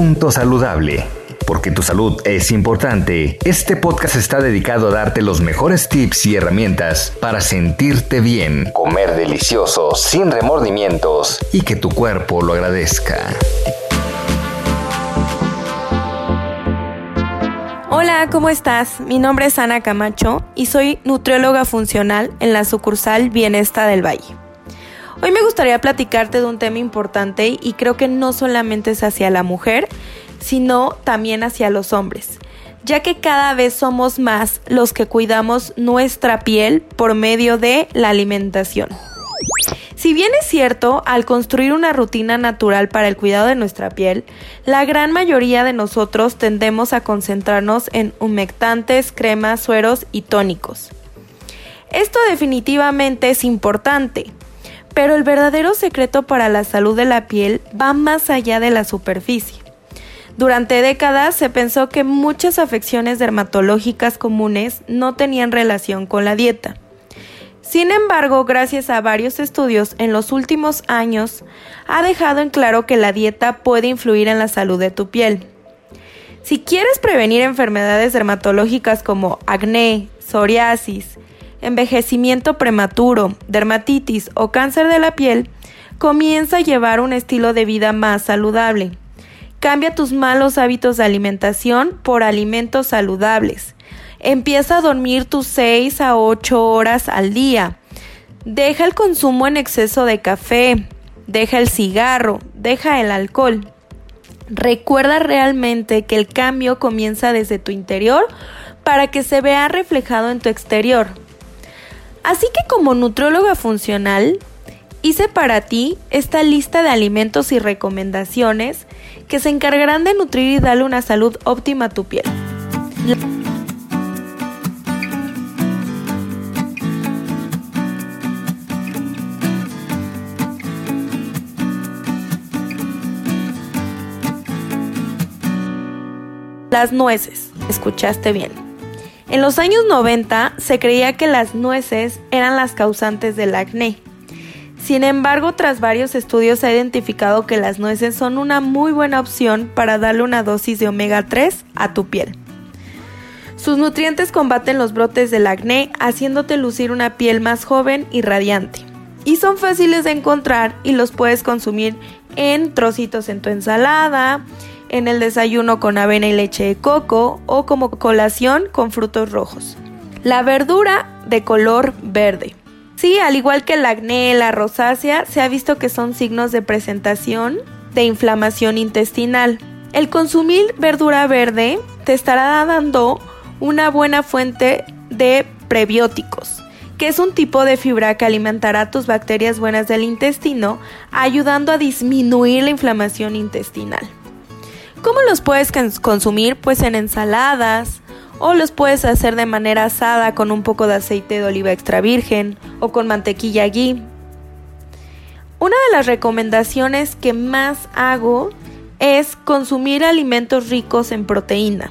Punto saludable. Porque tu salud es importante, este podcast está dedicado a darte los mejores tips y herramientas para sentirte bien, comer delicioso, sin remordimientos y que tu cuerpo lo agradezca. Hola, ¿cómo estás? Mi nombre es Ana Camacho y soy nutrióloga funcional en la sucursal Bienesta del Valle. Hoy me gustaría platicarte de un tema importante y creo que no solamente es hacia la mujer, sino también hacia los hombres, ya que cada vez somos más los que cuidamos nuestra piel por medio de la alimentación. Si bien es cierto, al construir una rutina natural para el cuidado de nuestra piel, la gran mayoría de nosotros tendemos a concentrarnos en humectantes, cremas, sueros y tónicos. Esto definitivamente es importante, pero el verdadero secreto para la salud de la piel va más allá de la superficie. Durante décadas se pensó que muchas afecciones dermatológicas comunes no tenían relación con la dieta. Sin embargo, gracias a varios estudios en los últimos años, ha dejado en claro que la dieta puede influir en la salud de tu piel. Si quieres prevenir enfermedades dermatológicas como acné, psoriasis, envejecimiento prematuro, dermatitis o cáncer de la piel, comienza a llevar un estilo de vida más saludable. Cambia tus malos hábitos de alimentación por alimentos saludables. Empieza a dormir tus 6 a 8 horas al día. Deja el consumo en exceso de café. Deja el cigarro. Deja el alcohol. Recuerda realmente que el cambio comienza desde tu interior para que se vea reflejado en tu exterior. Así que como nutrióloga funcional, hice para ti esta lista de alimentos y recomendaciones que se encargarán de nutrir y darle una salud óptima a tu piel. Las nueces, escuchaste bien. En los años 90 se creía que las nueces eran las causantes del acné. Sin embargo, tras varios estudios se ha identificado que las nueces son una muy buena opción para darle una dosis de omega 3 a tu piel. Sus nutrientes combaten los brotes del acné, haciéndote lucir una piel más joven y radiante. Y son fáciles de encontrar y los puedes consumir en trocitos en tu ensalada, en el desayuno con avena y leche de coco o como colación con frutos rojos. La verdura de color verde. Sí, al igual que el acné, la rosácea, se ha visto que son signos de presentación de inflamación intestinal. El consumir verdura verde te estará dando una buena fuente de prebióticos, que es un tipo de fibra que alimentará tus bacterias buenas del intestino, ayudando a disminuir la inflamación intestinal. ¿Cómo los puedes consumir? Pues en ensaladas o los puedes hacer de manera asada con un poco de aceite de oliva extra virgen o con mantequilla ghee. Una de las recomendaciones que más hago es consumir alimentos ricos en proteína.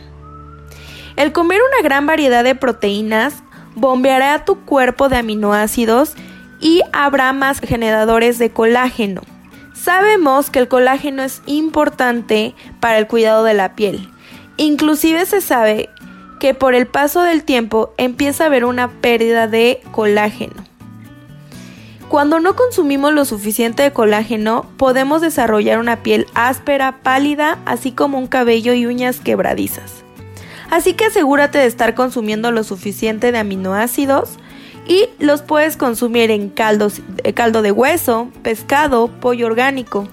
El comer una gran variedad de proteínas bombeará a tu cuerpo de aminoácidos y habrá más generadores de colágeno. Sabemos que el colágeno es importante para el cuidado de la piel. Inclusive se sabe que por el paso del tiempo empieza a haber una pérdida de colágeno. Cuando no consumimos lo suficiente de colágeno, podemos desarrollar una piel áspera, pálida, así como un cabello y uñas quebradizas. Así que asegúrate de estar consumiendo lo suficiente de aminoácidos, y los puedes consumir en caldos, eh, caldo de hueso, pescado, pollo orgánico.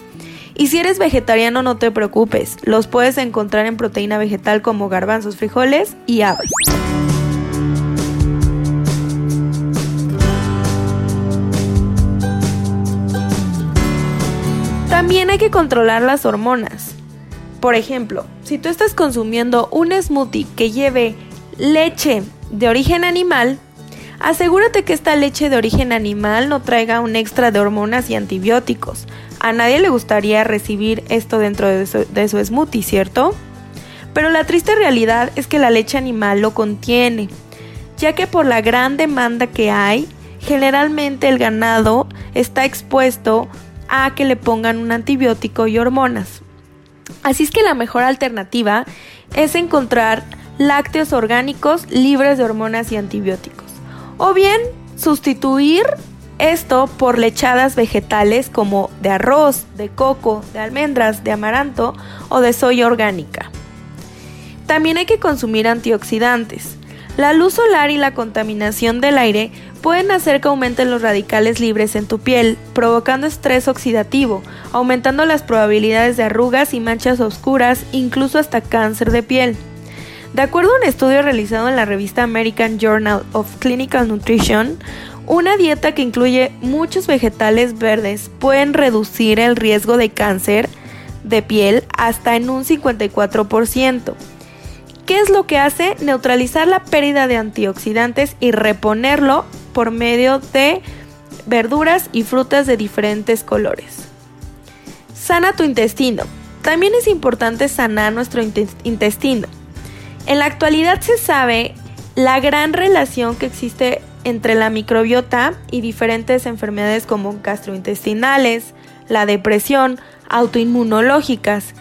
Y si eres vegetariano no te preocupes, los puedes encontrar en proteína vegetal como garbanzos, frijoles y habas. También hay que controlar las hormonas. Por ejemplo, si tú estás consumiendo un smoothie que lleve leche de origen animal, asegúrate que esta leche de origen animal no traiga un extra de hormonas y antibióticos. A nadie le gustaría recibir esto dentro de su, smoothie, ¿cierto? Pero la triste realidad es que la leche animal lo contiene, ya que por la gran demanda que hay, generalmente el ganado está expuesto a que le pongan un antibiótico y hormonas. Así es que la mejor alternativa es encontrar lácteos orgánicos libres de hormonas y antibióticos. O bien sustituir esto por lechadas vegetales como de arroz, de coco, de almendras, de amaranto o de soya orgánica. También hay que consumir antioxidantes. La luz solar y la contaminación del aire pueden hacer que aumenten los radicales libres en tu piel, provocando estrés oxidativo, aumentando las probabilidades de arrugas y manchas oscuras, incluso hasta cáncer de piel. De acuerdo a un estudio realizado en la revista American Journal of Clinical Nutrition, una dieta que incluye muchos vegetales verdes pueden reducir el riesgo de cáncer de piel hasta en un 54%. ¿Qué es lo que hace? Neutralizar la pérdida de antioxidantes y reponerlo por medio de verduras y frutas de diferentes colores. Sana tu intestino. También es importante sanar nuestro intestino. En la actualidad se sabe la gran relación que existe entre la microbiota y diferentes enfermedades como gastrointestinales, la depresión, autoinmunológicas,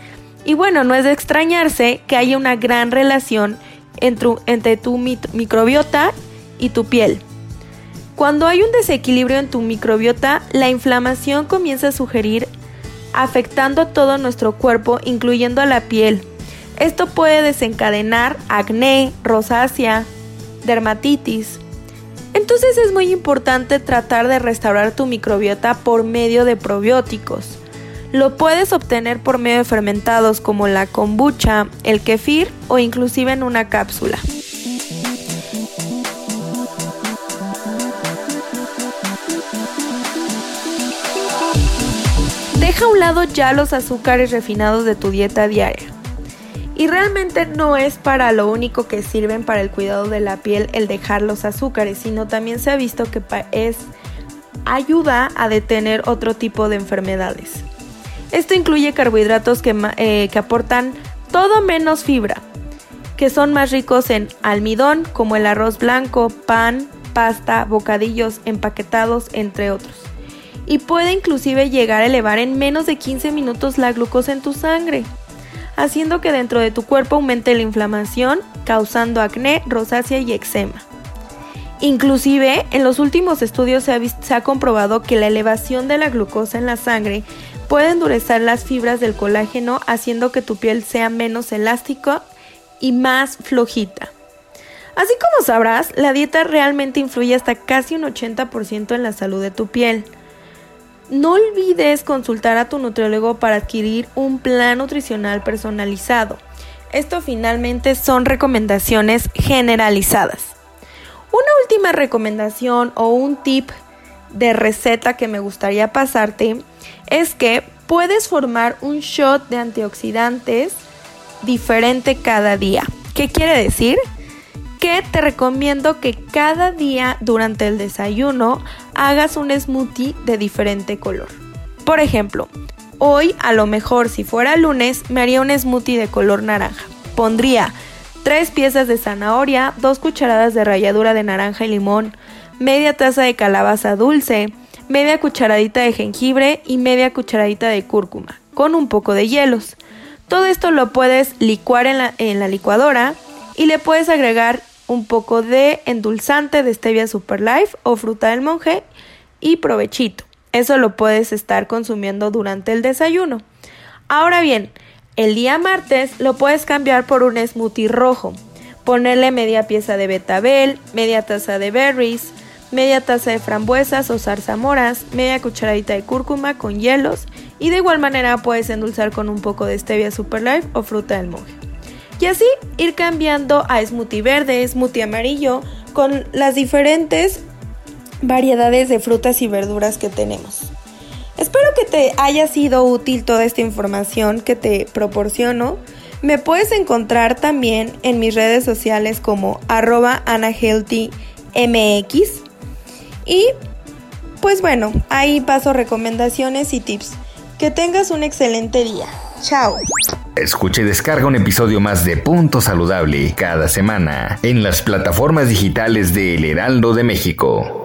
y bueno, no es de extrañarse que haya una gran relación entre, tu microbiota y tu piel. Cuando hay un desequilibrio en tu microbiota, la inflamación comienza a sugerir afectando todo nuestro cuerpo, incluyendo a la piel. Esto puede desencadenar acné, rosácea, dermatitis. Entonces es muy importante tratar de restaurar tu microbiota por medio de probióticos. Lo puedes obtener por medio de fermentados como la kombucha, el kefir o inclusive en una cápsula. Deja a un lado ya los azúcares refinados de tu dieta diaria. Y realmente no es para lo único que sirven para el cuidado de la piel el dejar los azúcares, sino también se ha visto que es ayuda a detener otro tipo de enfermedades. Esto incluye carbohidratos que, eh, que aportan todo menos fibra, que son más ricos en almidón como el arroz blanco, pan, pasta, bocadillos, empaquetados, entre otros. Y puede inclusive llegar a elevar en menos de 15 minutos la glucosa en tu sangre, haciendo que dentro de tu cuerpo aumente la inflamación, causando acné, rosácea y eczema. Inclusive, en los últimos estudios se ha, se ha comprobado que la elevación de la glucosa en la sangre Puede endurecer las fibras del colágeno haciendo que tu piel sea menos elástica y más flojita. Así como sabrás, la dieta realmente influye hasta casi un 80% en la salud de tu piel. No olvides consultar a tu nutriólogo para adquirir un plan nutricional personalizado. Esto finalmente son recomendaciones generalizadas. Una última recomendación o un tip de receta que me gustaría pasarte es que puedes formar un shot de antioxidantes diferente cada día. ¿Qué quiere decir? Que te recomiendo que cada día durante el desayuno hagas un smoothie de diferente color. Por ejemplo, hoy a lo mejor si fuera lunes me haría un smoothie de color naranja. Pondría 3 piezas de zanahoria, 2 cucharadas de ralladura de naranja y limón, media taza de calabaza dulce, media cucharadita de jengibre y media cucharadita de cúrcuma, con un poco de hielos. Todo esto lo puedes licuar en la, en la licuadora y le puedes agregar un poco de endulzante de stevia super life o fruta del monje y provechito. Eso lo puedes estar consumiendo durante el desayuno. Ahora bien, el día martes lo puedes cambiar por un smoothie rojo. Ponerle media pieza de betabel, media taza de berries, media taza de frambuesas o zarzamoras, media cucharadita de cúrcuma con hielos y de igual manera puedes endulzar con un poco de stevia super life o fruta del monje. Y así ir cambiando a smoothie verde, smoothie amarillo con las diferentes variedades de frutas y verduras que tenemos. Espero que te haya sido útil toda esta información que te proporciono. Me puedes encontrar también en mis redes sociales como arroba anahealthymx. Y pues bueno, ahí paso recomendaciones y tips. Que tengas un excelente día. Chao. Escuche y descarga un episodio más de Punto Saludable cada semana en las plataformas digitales de El Heraldo de México.